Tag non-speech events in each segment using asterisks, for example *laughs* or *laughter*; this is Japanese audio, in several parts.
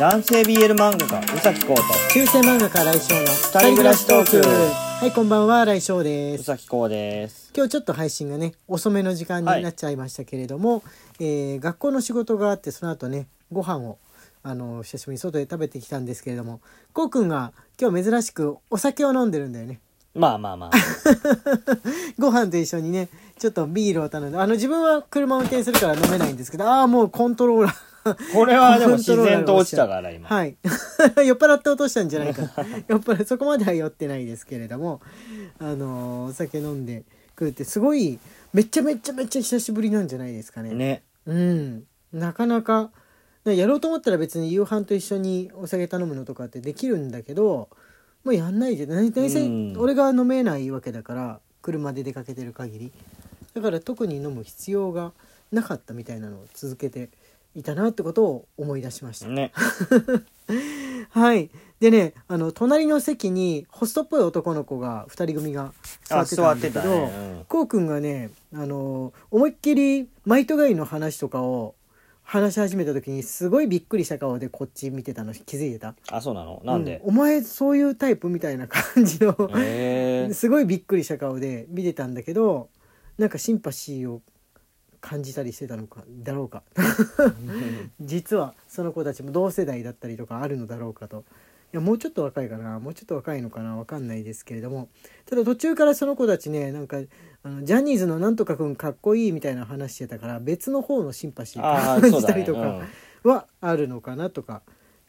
男性 BL 漫画家宇崎浩と中世漫画家来翔の二人暮らしトーク。はいこんばんは来翔です。宇崎浩です。今日ちょっと配信がね遅めの時間になっちゃいましたけれども、えー学校の仕事があってその後ねご飯をあの久しぶりに外で食べてきたんですけれどもこうくんが今日珍しくお酒を飲んでるんだよね。まあまあまあ。*laughs* ご飯と一緒にねちょっとビールを頼んであの自分は車を運転するから飲めないんですけどああもうコントローラー *laughs* これはでも自然と落ちたから今。はい。*laughs* 酔っ払って落としたんじゃないか。*laughs* 酔っ払そこまでは酔ってないですけれどもあのお酒飲んでくるってすごいめちゃめちゃめちゃ久しぶりなんじゃないですかね。ね。うん。なかなかやろうと思ったら別に夕飯と一緒にお酒頼むのとかってできるんだけどもうやんないじゃん。何何せうん。俺が飲めないわけだから車で出かけてる限り。だから特に飲む必要がなかったみたいなのを続けていたなってことを思い出しました。ね。*laughs* はい。でねあの隣の席にホストっぽい男の子が2人組が座ってたんだけど、うん。こうくんがねあの思いっきりマイトガイの話とかを話し始めた時にすごいびっくりした顔でこっち見てたの気づいてた？あそうなの？なんで？う、お前そういうタイプみたいな感じの *laughs* すごいびっくりした顔で見てたんだけどなんかシンパシーを感じたりしてたのかだろうか。実はその子たちも同世代だったりとかあるのだろうかと。いやもうちょっと若いかな。もうちょっと若いのかなわかんないですけれども。ただ途中からその子たちねなんかあのジャニーズのなんとかくんかっこいいみたいな話してたから別の方のシンパシー感じたりとかはあるのかなとか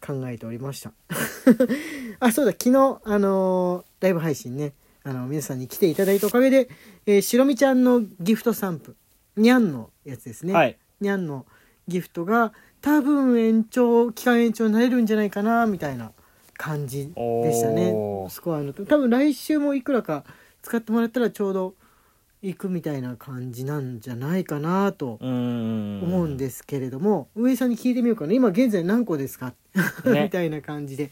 考えておりました。*laughs* あそうだ。昨日あのーライブ配信ねあの皆さんに来ていただいたおかげで、えー、しろみちゃんのギフトサンプにゃんのやつですね、うんはい。にゃんのギフトが多分延長期間延長になれるんじゃないかなみたいな感じでしたね。スコアの。多分来週もいくらか使ってもらったらちょうどいくみたいな感じなんじゃないかなと思うんですけれども、上井さんに聞いてみようかな。今現在何個ですか、ね。*laughs* みたいな感じで、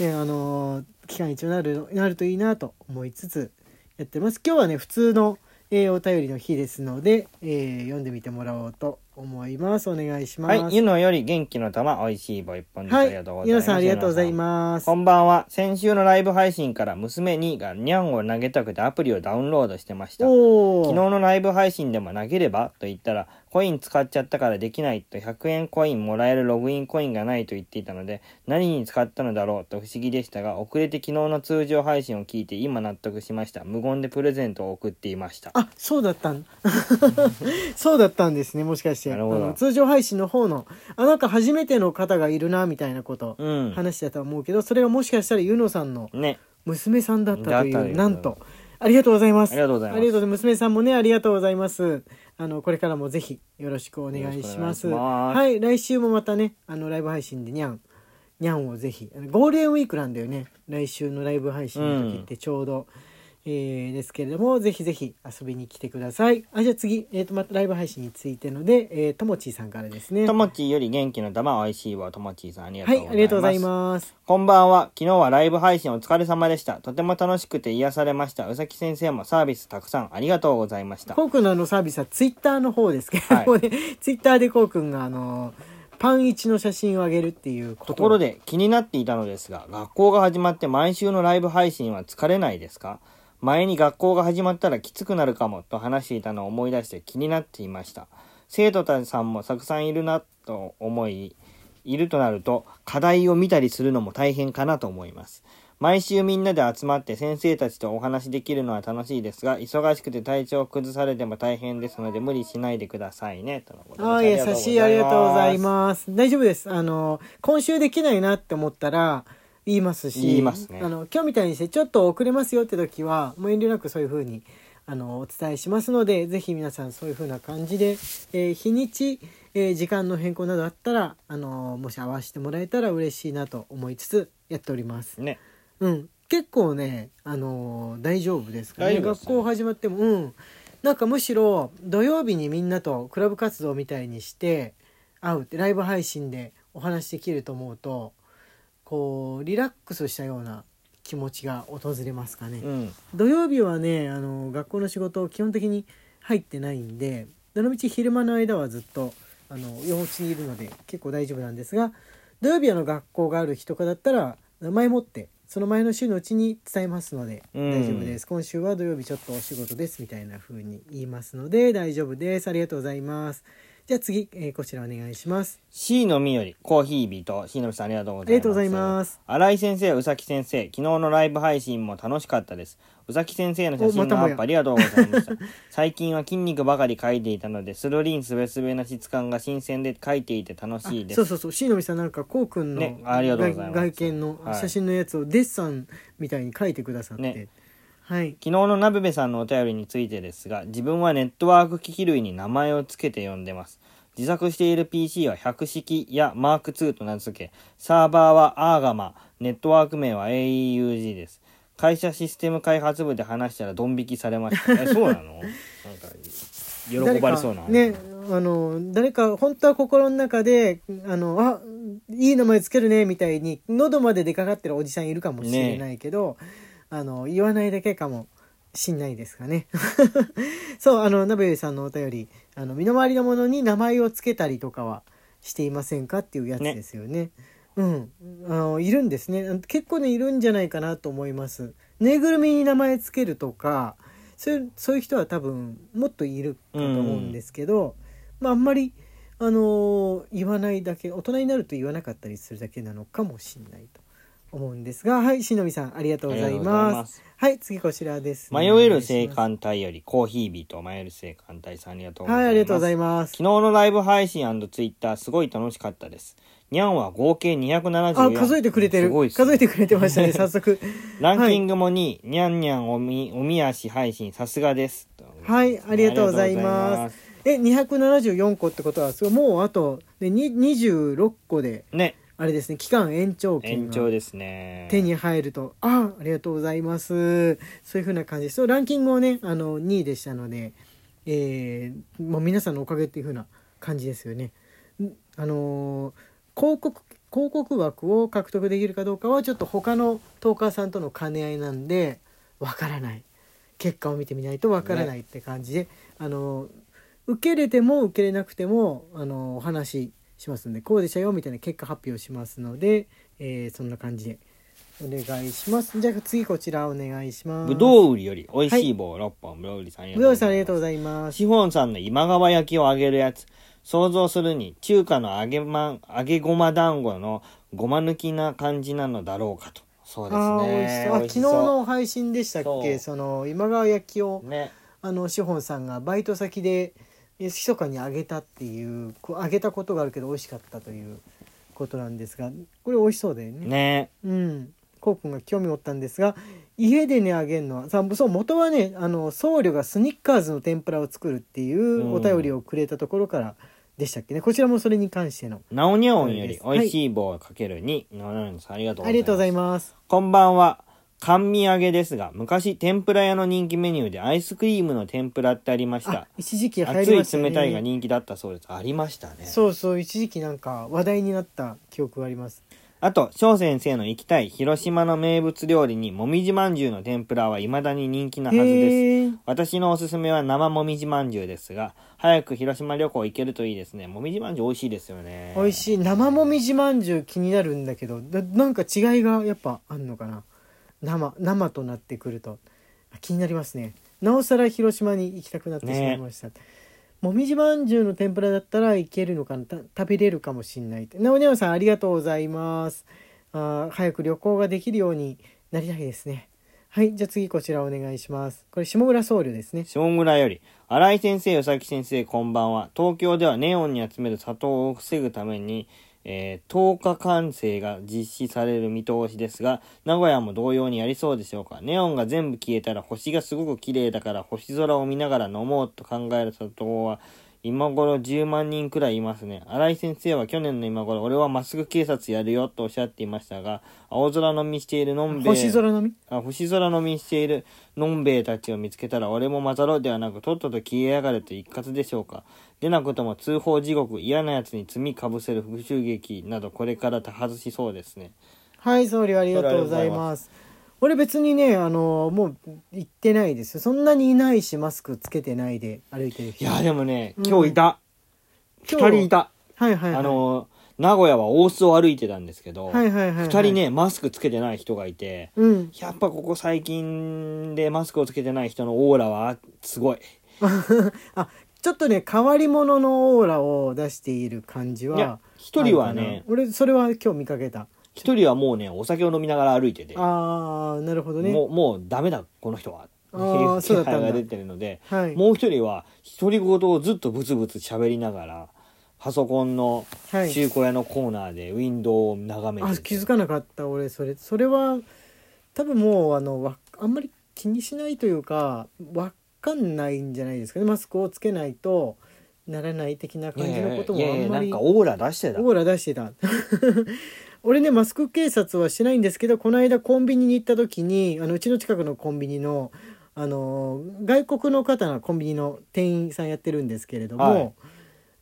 えあのー期間一応なるなるといいなと思いつつやってます。今日はね普通の、えーお便りの日ですので、えー読んでみてもらおうと思いますお願いしますはい、ゆのより元気の玉、おいしい棒一本です。はいありがとうございます。皆さんありがとうございますこんばんは。先週のライブ配信から娘にがニャンを投げたくてアプリをダウンロードしてました。昨日のライブ配信でも投げればと言ったら、コイン使っちゃったからできないと100円コインもらえるログインコインがないと言っていたので、何に使ったのだろうと不思議でしたが、遅れて昨日の通常配信を聞いて今納得しました。無言でプレゼントを送っていました。あそうだったん *laughs* そうだったんですねもしかして。なるほど。あの通常配信の方のあなんか初めての方がいるなみたいなことうん。話したとは思うけど、それがもしかしたらゆのさんのね。娘さんだったといううなんと。ありがとうございます。ありがとうございます。娘さんもねありがとうございますあのこれからもぜひよろしくお願いします。はい来週もまたねあのライブ配信でにゃんにゃんをぜひゴールデンウィークなんだよね。来週のライブ配信の時ってちょうど、えーですけれどもぜひぜひ遊びに来てくださいあじゃあ次、えー、とまたライブ配信についてので、えー、ともちーさんからですねともちーより元気の玉、おいしい棒ともちーさんありがとうはいございます。ありがとうございますこんばんは。昨日はライブ配信お疲れ様でした。とても楽しくて癒されました。うさき先生もサービスたくさんありがとうございました。コウ君のあのサービスはツイッターの方ですけれどもね、ツイッターでコウ君があのパンイチの写真を上げるっていうことところで気になっていたのですが、学校が始まって毎週のライブ配信は疲れないですか？前に学校が始まったらきつくなるかもと話していたのを思い出して気になっていました。生徒たちさんもたくさんいるなと思い、いるとなると課題を見たりするのも大変かなと思います。毎週みんなで集まって先生たちとお話しできるのは楽しいですが、忙しくて体調を崩されても大変ですので無理しないでくださいね。とのことですああ優しいありがとうござい。ます大丈夫ですあの今週できないなって思ったら言いますし言いますね。あの今日みたいにしてちょっと遅れますよって時はもう遠慮なくそういう風にあのお伝えしますのでぜひ皆さんそういう風な感じで、えー日にち、えー時間の変更などあったらあのもし合わせてもらえたら嬉しいなと思いつつやっております。ね。うん、結構ね、あのー大丈夫ですかね。ね。学校始まってもうん。なんかむしろ土曜日にみんなとクラブ活動みたいにして会うってライブ配信でお話できると思うとこうリラックスしたような気持ちが訪れますかね、うん。土曜日はねあの学校の仕事基本的に入ってないんでどのみち昼間の間はずっとあの幼稚にいるので結構大丈夫なんですが土曜日あの学校がある日とかだったら名前持ってその前の週のうちに伝えますのでうん。大丈夫です、今週は土曜日ちょっとお仕事ですみたいな風に言いますので大丈夫です。ありがとうございますじゃあ次、えーこちらお願いします C のみよりコーヒービーと C のみさんありがとうございます。ありがとうございます。新井先生、宇崎先生、昨日のライブ配信も楽しかったです。宇崎先生の写真のアップありがとうございました。*laughs* 最近は筋肉ばかり描いていたので、スルリンスベスベな質感が新鮮で描いていて楽しいです。そうそうそうしのみさんなんかこうくんの、ねありがとうございます外見のはい写真のやつをデッサンみたいに描いてくださって、ねはい昨日のナベベさんのお便りについてですが、自分はネットワーク機器類に名前を付けて呼んでます。自作している PC は100式や Mark2 と名付け、サーバーはアーガマ、ネットワーク名は AEUG です。会社システム開発部で話したらドン引きされました。*laughs* え、そうなの？なんか、喜ばれそうな。ねあの誰か本当は心の中であのあいい名前つけるねみたいに喉まで出かかってるおじさんいるかもしれないけど、あの言わないだけかもしんないですかね。*laughs* そうあの鍋さんのお便りあの身の回りのものに名前をつけたりとかはしていませんかっていうやつですよね。うん。あのいるんですね。結構ねいるんじゃないかなと思います。ぬいぐるみに名前つけるとかそういうそういう人は多分もっといるかと思うんですけど、まああんまりあのー言わないだけ大人になると言わなかったりするだけなのかもしれないと思うんですがはいしのみさんありがとうございまます。すはい次こちらです迷える青函隊よりコーヒービーと迷える青函隊さんありがとうございます。はいありがとうございます。昨日のライブ配信ツイッターすごい楽しかったです。にゃんは合計274。あ数えてくれてる。すごいっすね。数えてくれてましたね *laughs* 早速。ランキングも2位、にゃんにゃんおみ、おみ足配信さすがです。はいありがとうございます。え274個ってことはもうあと、ね、に26個でね、あれですね期間延長券が延長ですね。手に入ると。あありがとうございます。そういうふうな感じです。そうランキングもねあの2位でしたので、えーもう皆さんのおかげっていうふうな感じですよね。んあのー広告広告枠を獲得できるかどうかはちょっと他のトーカーさんとの兼ね合いなんでわからない。結果を見てみないとわからないって感じで、あのー受けれても受けれなくてもあのーお話ししますのでこうでしたよみたいな結果発表しますので、えーそんな感じでお願いしますじゃあ次こちらお願いしますぶどう売りより美味しい棒6本、ぶどう売りさんぶどうさんありがとうごいざいまますす。シフォンさんの今川焼きを揚げるやつ。想像するに中華の揚げま、揚げごま団子のごま抜きな感じなのだろうかと。そうですね。あ昨日の配信でしたっけ？そその今川焼きをね。あのシフォンさんがバイト先でえ密かにあげたっていうこうあげたことがあるけど美味しかったということなんですがこれ美味しそうだよね。ね。うん。こうくんが興味持ったんですが家でねあげるのはさそう元はねあの僧侶がスニッカーズの天ぷらを作るっていうお便りをくれたところからでしたっけね。こちらもそれに関しての。なおにゃおんより美味しい棒をかけるに、なおにゃおんさんありがとうございます。ありがとうございます。こんばんは。甘味揚げですが、昔天ぷら屋の人気メニューでアイスクリームの天ぷらってありましあた。一時期流行熱いりましたよね冷たいが人気だったそうです。ありましたね。そうそう一時期なんか話題になった記憶がありますあと、翔先生の行きたい広島の名物料理に、もみじまんじゅうの天ぷらは未だに人気なはずです。私のおすすめは生もみじまんじゅうですが、早く広島旅行行けるといいですね。もみじまんじゅう美味しいですよね。美味しい生もみじまんじゅう気になるんだけどだなんか違いがやっぱあんのかな？生生となってくると。あ気になりますね。なおさら広島に行きたくなってしまいました、もみじまんじゅうの天ぷらだったらいけるのかな？た食べれるかもしんないなおにゃおさんありがとうございます。あー早く旅行ができるようになりたいですね。はいじゃあ次こちらお願いします。これ下村僧侶ですね。下村より、新井先生、宇崎先生、こんばんは。東京ではネオンに集める砂糖を防ぐために、えー10日完成が実施される見通しですが、名古屋も同様にやりそうでしょうか？ネオンが全部消えたら星がすごく綺麗だから星空を見ながら飲もうと考える里は、今頃10万人くらいいますね。新井先生は去年の今頃、俺はまっすぐ警察やるよとおっしゃっていましたが、青空飲みしているのんべえ。星空のみ？あ星空飲みしているのんべえたちを見つけたら俺も混ざろうではなくとっとと消えやがれと一括でしょうかでなくとも通報地獄嫌な奴に罪かぶせる復讐劇などこれから多発しそうですねはい、総理ありがとうございます。俺別にね、あのもう行ってないですよ。そんなにいないし、マスクつけてないで歩いてる人。いやでもねうん今日いた、二今日人いた、はいはい、はい。あの名古屋は大須を歩いてたんですけど、はいはいはいはい二人ね、マスクつけてない人がいて、うんやっぱここ最近でマスクをつけてない人のオーラはすごい。*laughs* あちょっとね変わり者のオーラを出している感じは、一人はねな、俺それは今日見かけた一人はもうね、お酒を飲みながら歩いてて、ああなるほどね。もう、もうダメだ、この人は。気配が出てるので、はい。もう一人は独り言をずっとブツブツ喋りながら、パソコンのはい。中古屋のコーナーでウィンドウを眺めてて、あ気づかなかった俺。それそれは多分もうあのわあんまり気にしないというかわかんないんじゃないですかね。マスクをつけないとならない的ない感じのこともいやいやいやあんまりなんかオーラ出してた。オーラ出してた俺ねマスク警察はしないんですけどこの間コンビニに行った時にあのうちの近くのコンビニのあの外国の方がコンビニの店員さんやってるんですけれども、はい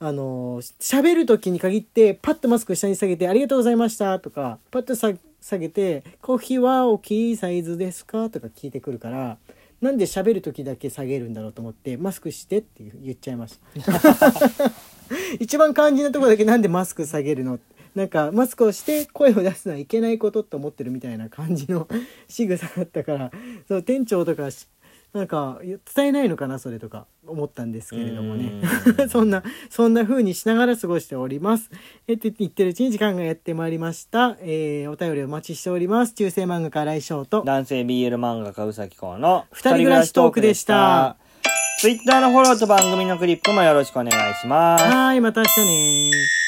あの喋る時に限ってパッとマスク下に下げて「ありがとうございました」とかパッとさ下げて「コーヒーは大きいサイズですか?」とか聞いてくるからなんで喋る時だけ下げるんだろうと思って「マスクして」って言っちゃいました。*laughs* 一番肝心なところだけなんでマスク下げるのなんかマスクをして声を出すのはいけないことって思ってるみたいな感じの *laughs* 仕草だったからそう店長とかしなんか伝えないのかなそれとか思ったんですけれどもね。う *laughs* そんなそんな風にしながら過ごしております。えって言ってるうちに時間がやってまいりました、えーお便りお待ちしております。中世漫画家来翔と。男性 BL 漫画家うさきこうの二人暮らしトークでした。ツイッターのフォローと番組のクリップもよろしくお願いします。はーいまた明日ね